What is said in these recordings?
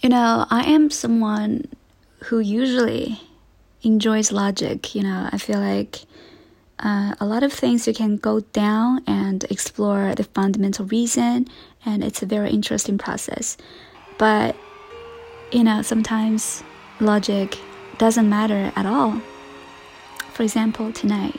You know, I am someone who usually enjoys logic. You know, I feel like uh, a lot of things you can go down and explore the fundamental reason, and it's a very interesting process. But, you know, sometimes logic doesn't matter at all. For example, tonight.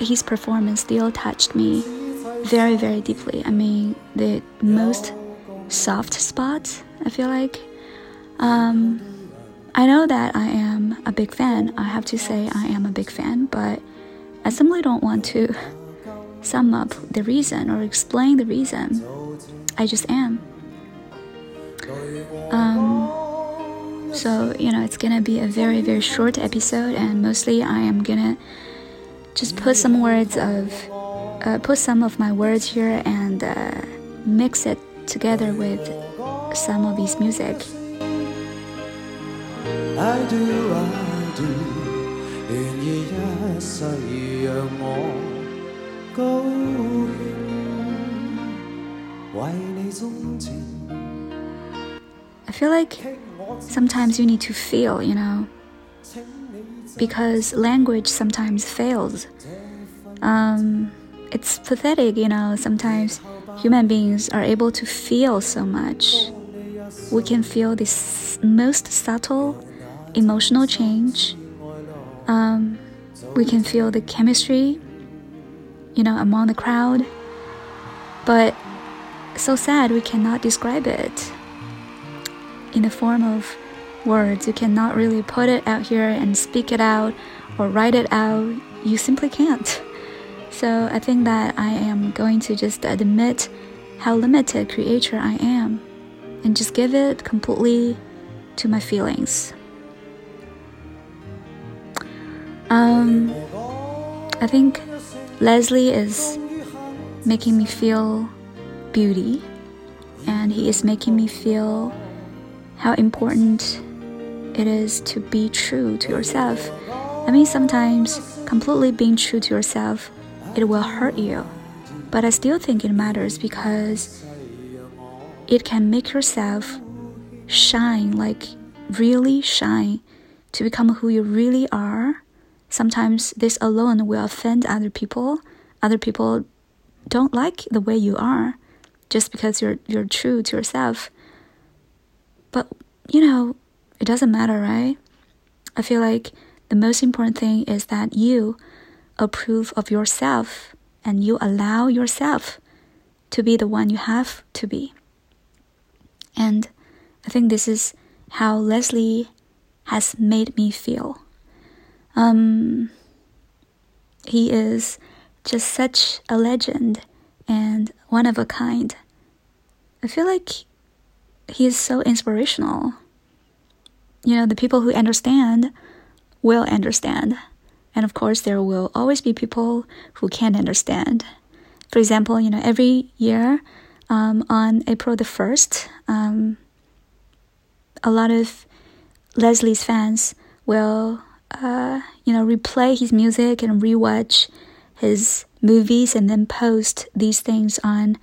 his performance still touched me very, very deeply. I mean, the most soft spot, I feel like. Um, I know that I am a big fan. I have to say, I am a big fan, but I simply don't want to sum up the reason or explain the reason. I just am. Um, so, you know, it's gonna be a very, very short episode, and mostly I am gonna just put some words of, uh, put some of my words here and uh, mix it together with some of his music. I do, I do, I feel like sometimes you need to feel, you know, because language sometimes fails. Um, it's pathetic, you know, sometimes human beings are able to feel so much. We can feel this most subtle emotional change. Um, we can feel the chemistry you know, among the crowd. But so sad we cannot describe it in the form of words. You cannot really put it out here and speak it out or write it out. You simply can't. So I think that I am going to just admit how limited creator I am and just give it completely to my feelings. Um, I think Leslie is making me feel beauty, and he is making me feel how important it is to be true to yourself. I mean, sometimes completely being true to yourself, it will hurt you. But I still think it matters because it can make yourself shine, like really shine, to become who you really are Sometimes this alone will offend other people. Other people don't like the way you are just because you're you're true to yourself. But you know, it doesn't matter, right? I feel like the most important thing is that you approve of yourself and you allow yourself to be the one you have to be. And I think this is how Leslie has made me feel. Um, he is just such a legend and one of a kind. I feel like he is so inspirational. You know, the people who understand will understand. And of course, there will always be people who can't understand. For example, you know, every year um, on April the 1st, um, a lot of Leslie's fans will uh, you know, replay his music and rewatch his movies and then post these things on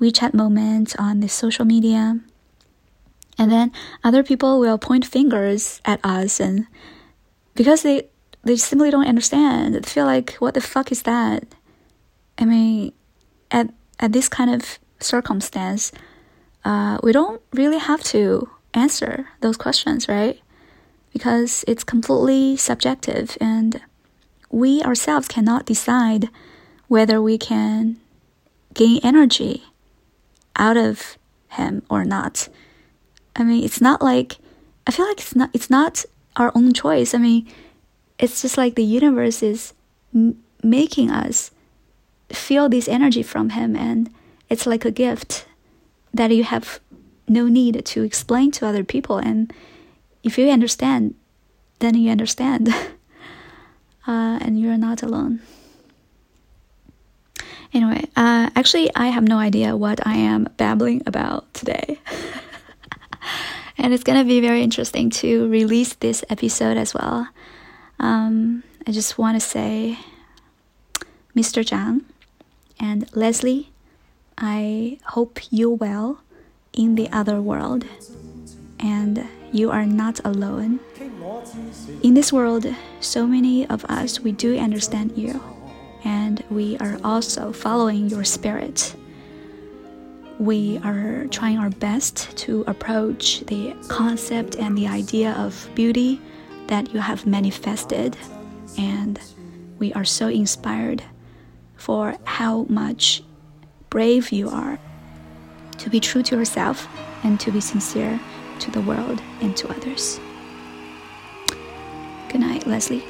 WeChat moments on the social media. And then other people will point fingers at us and because they they simply don't understand. They feel like what the fuck is that? I mean, at at this kind of circumstance, uh, we don't really have to answer those questions, right? because it's completely subjective and we ourselves cannot decide whether we can gain energy out of him or not. I mean, it's not like I feel like it's not it's not our own choice. I mean, it's just like the universe is m- making us feel this energy from him and it's like a gift that you have no need to explain to other people. And if you understand then you understand. Uh, and you're not alone. Anyway uh, actually i have no idea what i am babbling about today and it's gonna be very interesting to release this episode as well um, i just want to say mr zhang and leslie i hope you well in the other world and you are not alone. In this world, so many of us, we do understand you, and we are also following your spirit. We are trying our best to approach the concept and the idea of beauty that you have manifested, and we are so inspired for how much brave you are to be true to yourself and to be sincere to the world and to others. Good night, Leslie.